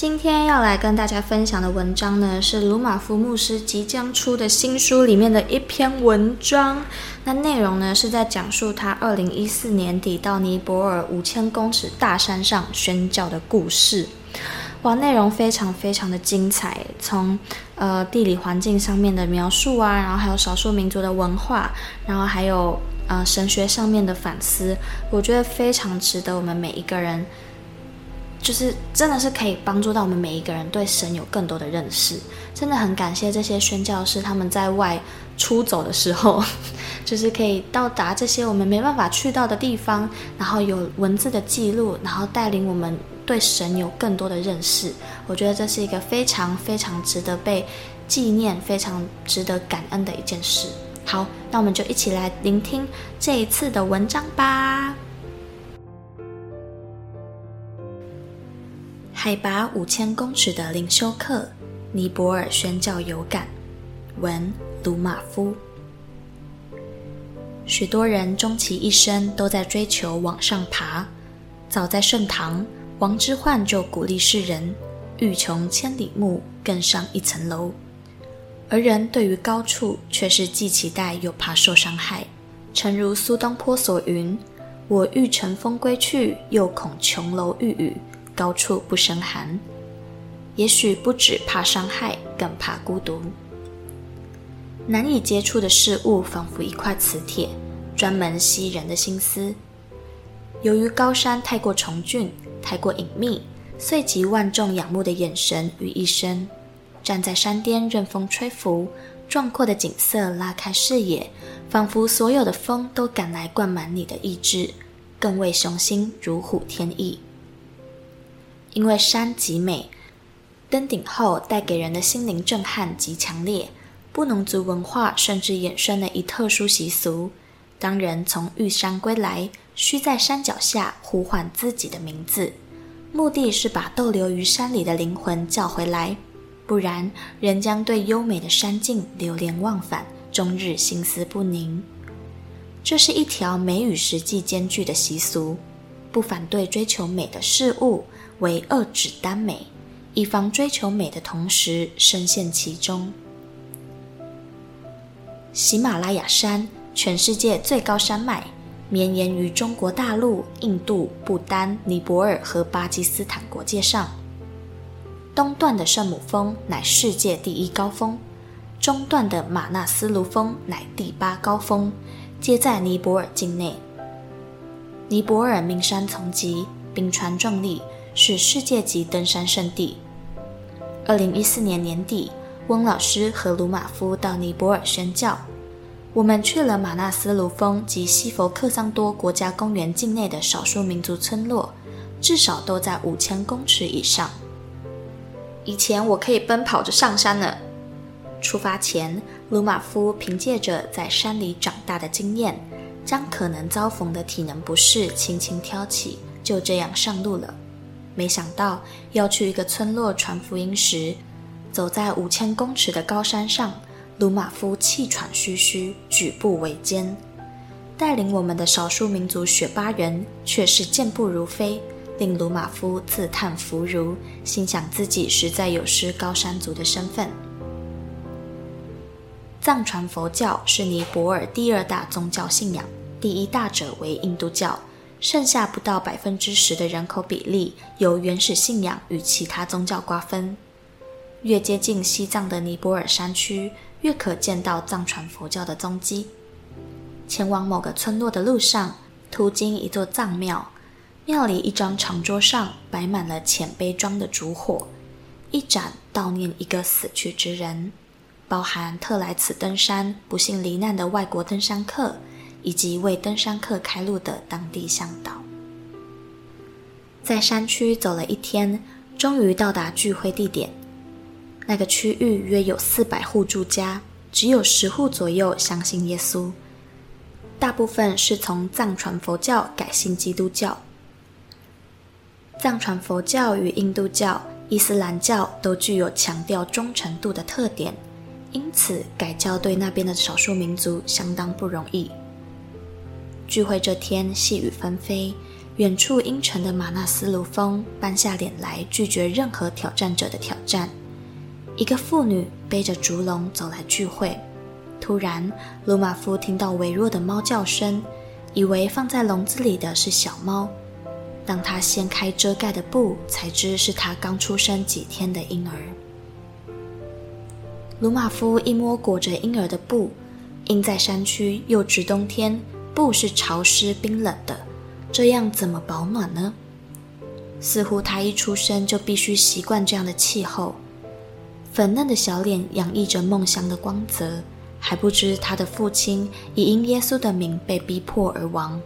今天要来跟大家分享的文章呢，是鲁马夫牧师即将出的新书里面的一篇文章。那内容呢，是在讲述他二零一四年底到尼泊尔五千公尺大山上宣教的故事。哇，内容非常非常的精彩，从呃地理环境上面的描述啊，然后还有少数民族的文化，然后还有。呃，神学上面的反思，我觉得非常值得我们每一个人，就是真的是可以帮助到我们每一个人对神有更多的认识。真的很感谢这些宣教士，他们在外出走的时候，就是可以到达这些我们没办法去到的地方，然后有文字的记录，然后带领我们对神有更多的认识。我觉得这是一个非常非常值得被纪念、非常值得感恩的一件事。好，那我们就一起来聆听这一次的文章吧。海拔五千公尺的灵修课，尼泊尔宣教有感，文鲁马夫。许多人终其一生都在追求往上爬。早在盛唐，王之涣就鼓励世人：欲穷千里目，更上一层楼。而人对于高处却是既期待又怕受伤害，诚如苏东坡所云：“我欲乘风归去，又恐琼楼玉宇，高处不胜寒。”也许不止怕伤害，更怕孤独。难以接触的事物仿佛一块磁铁，专门吸人的心思。由于高山太过重峻，太过隐秘，遂集万众仰慕的眼神于一身。站在山巅，任风吹拂，壮阔的景色拉开视野，仿佛所有的风都赶来灌满你的意志，更为雄心如虎添翼。因为山极美，登顶后带给人的心灵震撼极强烈。布农族文化甚至衍生了一特殊习俗：当人从玉山归来，需在山脚下呼唤自己的名字，目的是把逗留于山里的灵魂叫回来。不然，人将对优美的山境流连忘返，终日心思不宁。这是一条美与实际兼具的习俗，不反对追求美的事物，为遏止耽美，以防追求美的同时深陷其中。喜马拉雅山，全世界最高山脉，绵延于中国大陆、印度、不丹、尼泊尔和巴基斯坦国界上。东段的圣母峰乃世界第一高峰，中段的马纳斯卢峰乃第八高峰，皆在尼泊尔境内。尼泊尔名山丛集，冰川壮丽，是世界级登山圣地。二零一四年年底，翁老师和鲁马夫到尼泊尔宣教，我们去了马纳斯卢峰及西佛克桑多国家公园境内的少数民族村落，至少都在五千公尺以上。以前我可以奔跑着上山呢。出发前，鲁马夫凭借着在山里长大的经验，将可能遭逢的体能不适轻轻挑起，就这样上路了。没想到要去一个村落传福音时，走在五千公尺的高山上，鲁马夫气喘吁吁，举步维艰；带领我们的少数民族雪巴人却是健步如飞。令鲁马夫自叹弗如，心想自己实在有失高山族的身份。藏传佛教是尼泊尔第二大宗教信仰，第一大者为印度教，剩下不到百分之十的人口比例由原始信仰与其他宗教瓜分。越接近西藏的尼泊尔山区，越可见到藏传佛教的踪迹。前往某个村落的路上，途经一座藏庙，庙里一张长桌上摆满了浅杯装的烛火，一盏悼念一个死去之人，包含特来此登山不幸罹难的外国登山客，以及为登山客开路的当地向导。在山区走了一天，终于到达聚会地点。那个区域约有四百户住家，只有十户左右相信耶稣，大部分是从藏传佛教改信基督教。藏传佛教与印度教、伊斯兰教都具有强调忠诚度的特点，因此改教对那边的少数民族相当不容易。聚会这天，细雨纷飞，远处阴沉的玛纳斯卢峰搬下脸来，拒绝任何挑战者的挑战。一个妇女背着竹笼走来聚会，突然，鲁马夫听到微弱的猫叫声，以为放在笼子里的是小猫。当他掀开遮盖的布，才知是他刚出生几天的婴儿。鲁马夫一摸裹着婴儿的布，因在山区又值冬天，布是潮湿冰冷的，这样怎么保暖呢？似乎他一出生就必须习惯这样的气候。粉嫩的小脸洋溢着梦乡的光泽，还不知他的父亲已因耶稣的名被逼迫而亡。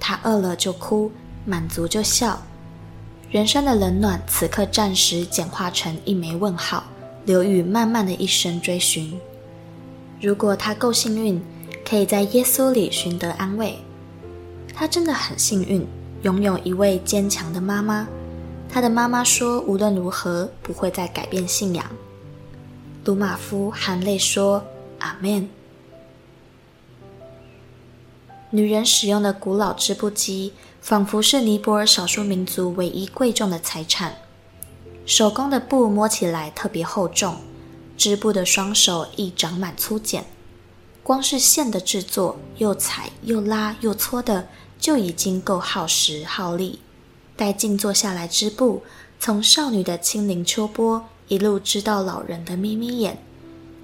他饿了就哭，满足就笑。人生的冷暖此刻暂时简化成一枚问号，留予漫漫的一生追寻。如果他够幸运，可以在耶稣里寻得安慰。他真的很幸运，拥有一位坚强的妈妈。他的妈妈说：“无论如何，不会再改变信仰。”鲁玛夫含泪说：“阿门。”女人使用的古老织布机，仿佛是尼泊尔少数民族唯一贵重的财产。手工的布摸起来特别厚重，织布的双手亦长满粗茧。光是线的制作，又踩又拉又搓的，就已经够耗时耗力。待静坐下来织布，从少女的轻灵秋波一路织到老人的眯眯眼，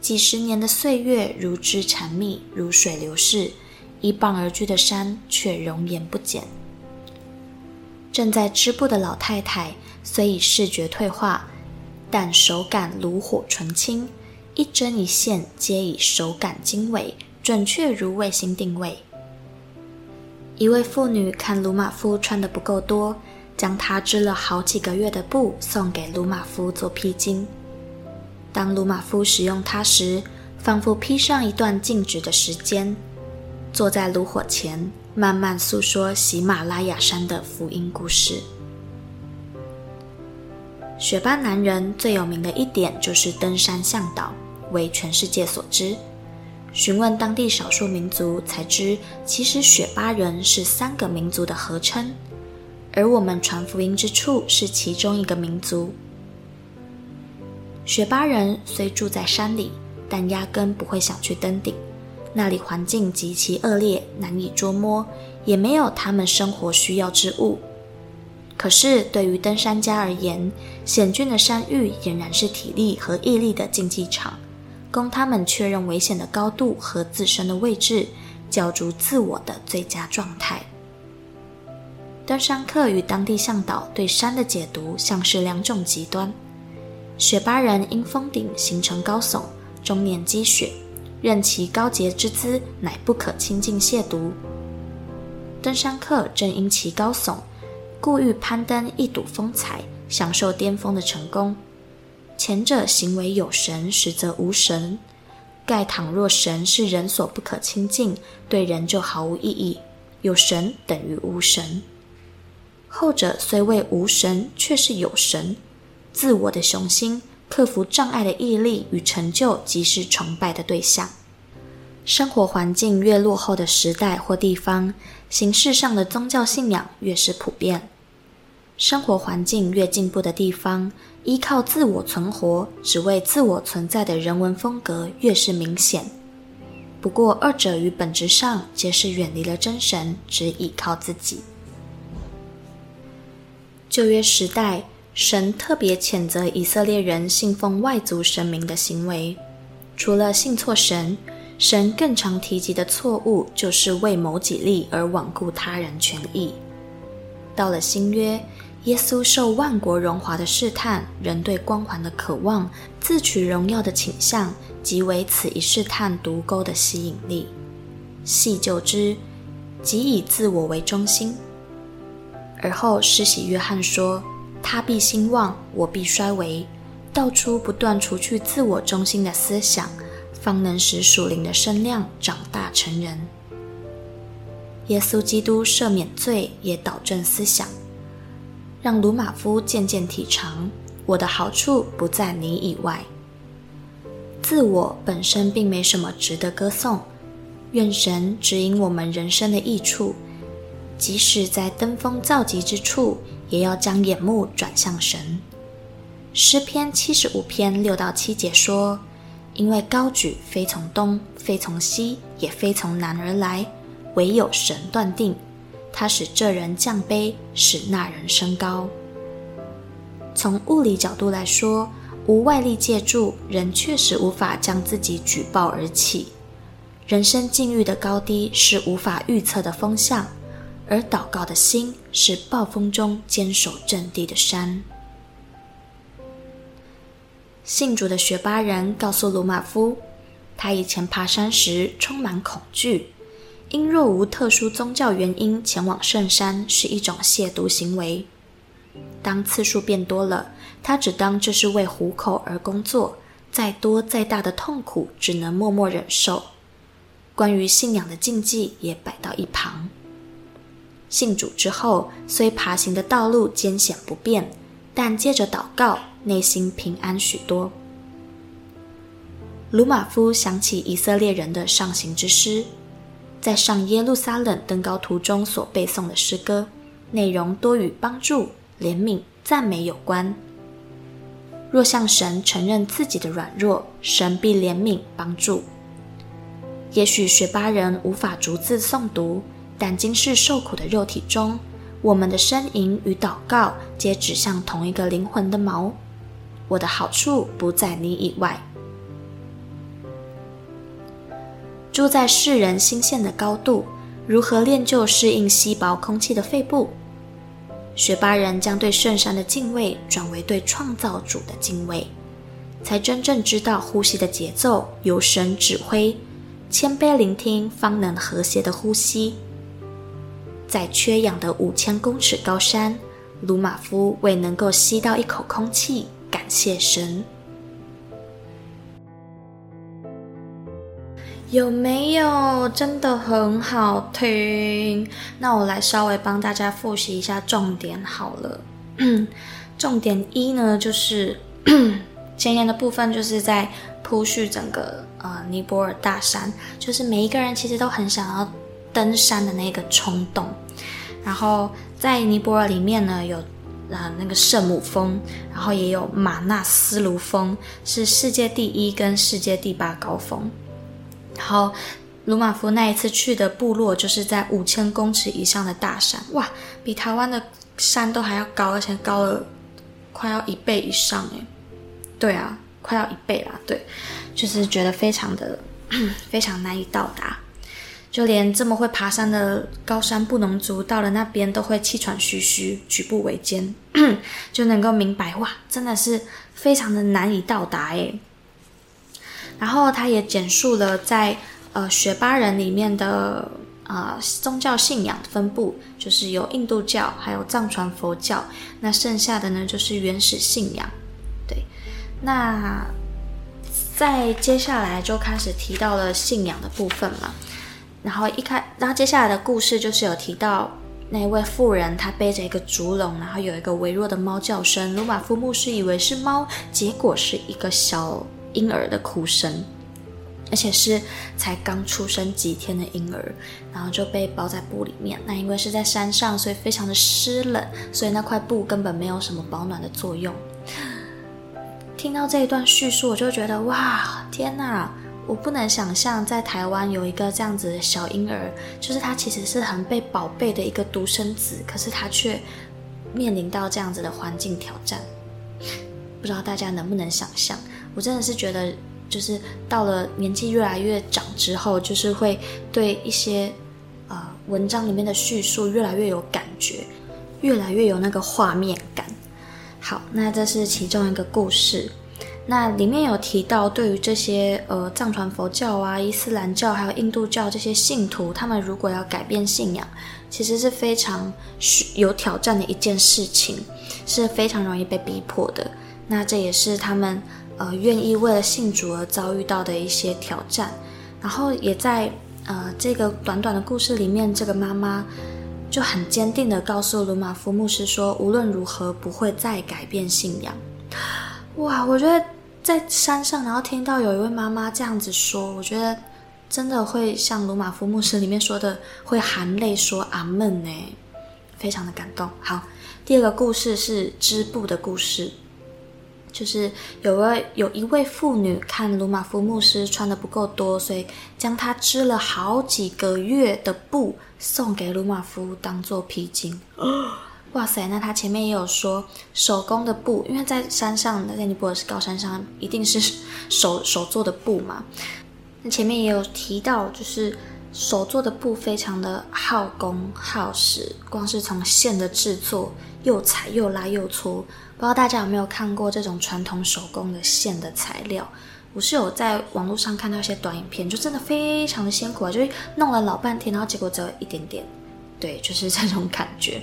几十年的岁月如织缠密，如水流逝，一傍而居的山却容颜不减。正在织布的老太太虽已视觉退化，但手感炉火纯青，一针一线皆以手感精微，准确如卫星定位。一位妇女看鲁马夫穿得不够多。将他织了好几个月的布送给鲁马夫做披巾。当鲁马夫使用它时，仿佛披上一段静止的时间，坐在炉火前，慢慢诉说喜马拉雅山的福音故事。雪巴男人最有名的一点就是登山向导，为全世界所知。询问当地少数民族，才知其实雪巴人是三个民族的合称。而我们传福音之处是其中一个民族。雪巴人虽住在山里，但压根不会想去登顶，那里环境极其恶劣，难以捉摸，也没有他们生活需要之物。可是对于登山家而言，险峻的山域俨然是体力和毅力的竞技场，供他们确认危险的高度和自身的位置，角逐自我的最佳状态。登山客与当地向导对山的解读像是两种极端。雪巴人因峰顶形成高耸，终年积雪，任其高洁之姿乃不可亲近亵渎。登山客正因其高耸，故欲攀登一睹风采，享受巅峰的成功。前者行为有神，实则无神。盖倘若神是人所不可亲近，对人就毫无意义。有神等于无神。后者虽为无神，却是有神。自我的雄心、克服障碍的毅力与成就，即是崇拜的对象。生活环境越落后的时代或地方，形式上的宗教信仰越是普遍。生活环境越进步的地方，依靠自我存活、只为自我存在的人文风格越是明显。不过，二者于本质上皆是远离了真神，只倚靠自己。旧约时代，神特别谴责以色列人信奉外族神明的行为。除了信错神，神更常提及的错误就是为谋己利而罔顾他人权益。到了新约，耶稣受万国荣华的试探，人对光环的渴望、自取荣耀的倾向，即为此一试探独钩的吸引力。细究之，即以自我为中心。而后施洗约翰说：“他必兴旺，我必衰微。”道出不断除去自我中心的思想，方能使属灵的身量长大成人。耶稣基督赦免罪，也导正思想，让鲁马夫渐渐体尝：我的好处不在你以外。自我本身并没什么值得歌颂，愿神指引我们人生的益处，即使在登峰造极之处，也要将眼目转向神。诗篇七十五篇六到七节说：“因为高举非从东，非从西，也非从南而来，唯有神断定。他使这人降卑，使那人升高。”从物理角度来说，无外力借助，人确实无法将自己举报而起。人生境遇的高低是无法预测的风向，而祷告的心是暴风中坚守阵地的山。信主的学巴人告诉鲁玛夫，他以前爬山时充满恐惧，因若无特殊宗教原因前往圣山是一种亵渎行为。当次数变多了，他只当这是为糊口而工作，再多再大的痛苦只能默默忍受。关于信仰的禁忌也摆到一旁。信主之后，虽爬行的道路艰险不便，但借着祷告。内心平安许多。鲁玛夫想起以色列人的上行之诗，在上耶路撒冷登高途中所背诵的诗歌，内容多与帮助、怜悯、赞美有关。若向神承认自己的软弱，神必怜悯帮助。也许学巴人无法逐字诵读，但今世受苦的肉体中，我们的呻吟与祷告皆指向同一个灵魂的锚。我的好处不在你以外。住在世人心线的高度，如何练就适应稀薄空气的肺部？学巴人将对圣山的敬畏转为对创造主的敬畏，才真正知道呼吸的节奏由神指挥，谦卑聆听方能和谐的呼吸。在缺氧的五千公尺高山，鲁马夫为能够吸到一口空气。感谢神，有没有真的很好听？那我来稍微帮大家复习一下重点好了。重点一呢，就是 前言的部分，就是在铺叙整个呃尼泊尔大山，就是每一个人其实都很想要登山的那个冲动。然后在尼泊尔里面呢，有。啊，那个圣母峰，然后也有玛纳斯卢峰，是世界第一跟世界第八高峰。然后鲁马夫那一次去的部落，就是在五千公尺以上的大山，哇，比台湾的山都还要高，而且高了快要一倍以上诶。对啊，快要一倍啦，对，就是觉得非常的 非常难以到达。就连这么会爬山的高山布农族，到了那边都会气喘吁吁、举步维艰，就能够明白哇，真的是非常的难以到达诶。然后他也简述了在呃雪巴人里面的啊、呃、宗教信仰分布，就是有印度教，还有藏传佛教，那剩下的呢就是原始信仰。对，那在接下来就开始提到了信仰的部分嘛。然后一开，然后接下来的故事就是有提到那位妇人，她背着一个竹笼，然后有一个微弱的猫叫声。鲁玛夫牧师以为是猫，结果是一个小婴儿的哭声，而且是才刚出生几天的婴儿，然后就被包在布里面。那因为是在山上，所以非常的湿冷，所以那块布根本没有什么保暖的作用。听到这一段叙述，我就觉得哇，天哪！我不能想象在台湾有一个这样子的小婴儿，就是他其实是很被宝贝的一个独生子，可是他却面临到这样子的环境挑战。不知道大家能不能想象？我真的是觉得，就是到了年纪越来越长之后，就是会对一些呃文章里面的叙述越来越有感觉，越来越有那个画面感。好，那这是其中一个故事。那里面有提到，对于这些呃藏传佛教啊、伊斯兰教还有印度教这些信徒，他们如果要改变信仰，其实是非常有挑战的一件事情，是非常容易被逼迫的。那这也是他们呃愿意为了信主而遭遇到的一些挑战。然后也在呃这个短短的故事里面，这个妈妈就很坚定的告诉鲁玛夫牧师说，无论如何不会再改变信仰。哇，我觉得在山上，然后听到有一位妈妈这样子说，我觉得真的会像鲁玛夫牧师里面说的，会含泪说阿门呢，非常的感动。好，第二个故事是织布的故事，就是有位有一位妇女看鲁马夫牧师穿的不够多，所以将他织了好几个月的布送给鲁马夫当做披巾。哇塞，那他前面也有说手工的布，因为在山上，在尼泊尔是高山上，一定是手手做的布嘛。那前面也有提到，就是手做的布非常的耗工耗时，光是从线的制作，又裁又拉又搓，不知道大家有没有看过这种传统手工的线的材料？我是有在网络上看到一些短影片，就真的非常的辛苦啊，就是弄了老半天，然后结果只有一点点。对，就是这种感觉。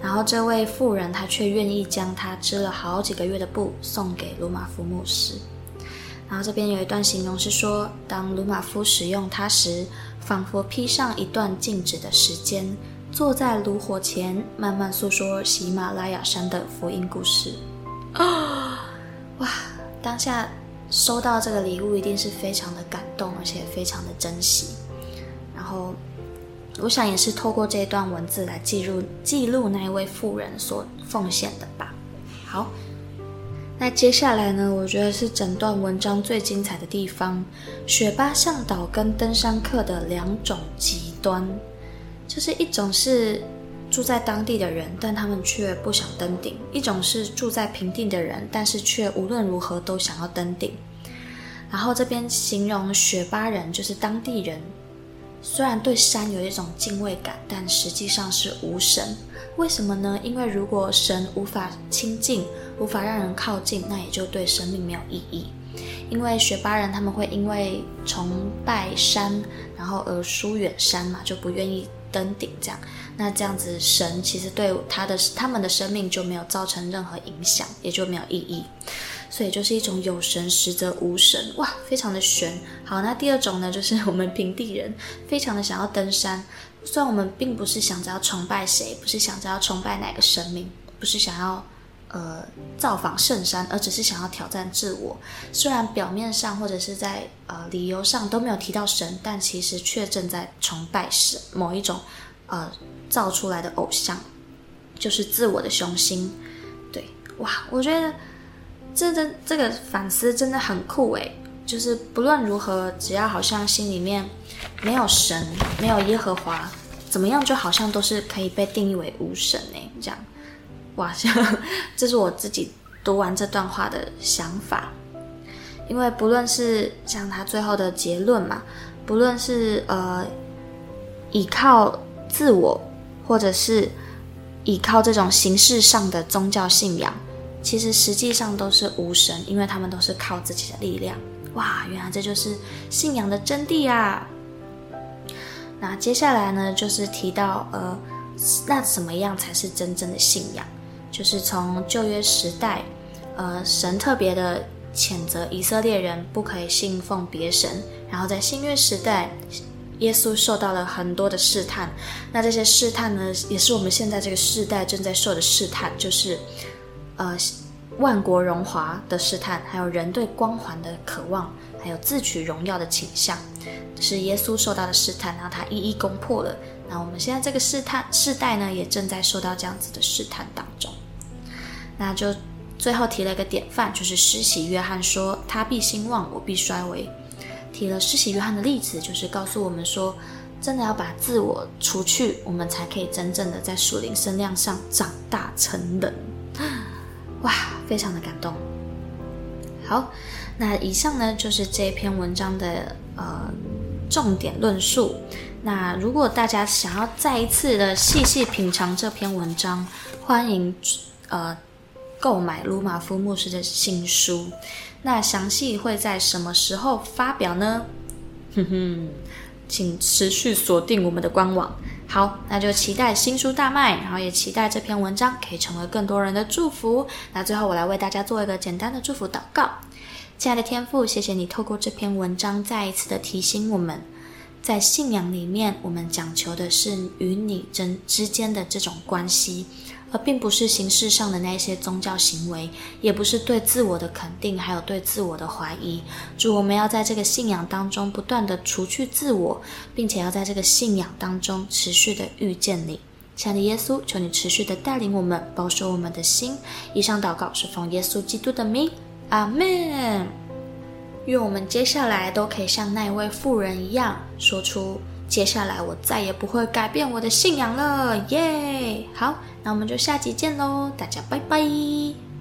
然后这位妇人，她却愿意将她织了好几个月的布送给鲁马夫牧师。然后这边有一段形容是说，当鲁马夫使用它时，仿佛披上一段静止的时间，坐在炉火前，慢慢诉说喜马拉雅山的福音故事。啊、哦，哇！当下收到这个礼物，一定是非常的感动，而且非常的珍惜。然后。我想也是透过这一段文字来记录记录那一位妇人所奉献的吧。好，那接下来呢，我觉得是整段文章最精彩的地方，雪巴向导跟登山客的两种极端，就是一种是住在当地的人，但他们却不想登顶；一种是住在平地的人，但是却无论如何都想要登顶。然后这边形容雪巴人就是当地人。虽然对山有一种敬畏感，但实际上是无神。为什么呢？因为如果神无法亲近，无法让人靠近，那也就对生命没有意义。因为雪巴人他们会因为崇拜山，然后而疏远山嘛，就不愿意登顶。这样，那这样子神其实对他的他们的生命就没有造成任何影响，也就没有意义。所以就是一种有神实则无神，哇，非常的玄。好，那第二种呢，就是我们平地人非常的想要登山，虽然我们并不是想着要崇拜谁，不是想着要崇拜哪个神明，不是想要呃造访圣山，而只是想要挑战自我。虽然表面上或者是在呃理由上都没有提到神，但其实却正在崇拜神某一种呃造出来的偶像，就是自我的雄心。对，哇，我觉得。这这这个反思真的很酷诶，就是不论如何，只要好像心里面没有神，没有耶和华，怎么样就好像都是可以被定义为无神诶。这样，哇，这是我自己读完这段话的想法。因为不论是像他最后的结论嘛，不论是呃依靠自我，或者是依靠这种形式上的宗教信仰。其实实际上都是无神，因为他们都是靠自己的力量。哇，原来这就是信仰的真谛啊！那接下来呢，就是提到呃，那怎么样才是真正的信仰？就是从旧约时代，呃，神特别的谴责以色列人不可以信奉别神，然后在新约时代，耶稣受到了很多的试探。那这些试探呢，也是我们现在这个世代正在受的试探，就是。呃，万国荣华的试探，还有人对光环的渴望，还有自取荣耀的倾向，是耶稣受到的试探，然后他一一攻破了。那我们现在这个试探世代呢，也正在受到这样子的试探当中。那就最后提了一个典范，就是施洗约翰说：“他必兴旺，我必衰微。”提了施洗约翰的例子，就是告诉我们说，真的要把自我除去，我们才可以真正的在属灵身量上长大成人。哇，非常的感动。好，那以上呢就是这篇文章的呃重点论述。那如果大家想要再一次的细细品尝这篇文章，欢迎呃购买鲁马夫牧师的新书。那详细会在什么时候发表呢？哼哼，请持续锁定我们的官网。好，那就期待新书大卖，然后也期待这篇文章可以成为更多人的祝福。那最后，我来为大家做一个简单的祝福祷告。亲爱的天父，谢谢你透过这篇文章再一次的提醒我们，在信仰里面，我们讲求的是与你真之间的这种关系。而并不是形式上的那些宗教行为，也不是对自我的肯定，还有对自我的怀疑。主，我们要在这个信仰当中不断地除去自我，并且要在这个信仰当中持续地遇见你。亲爱的耶稣，求你持续地带领我们，保守我们的心。以上祷告是奉耶稣基督的名，阿门。愿我们接下来都可以像那位妇人一样，说出。接下来我再也不会改变我的信仰了，耶！好，那我们就下集见喽，大家拜拜。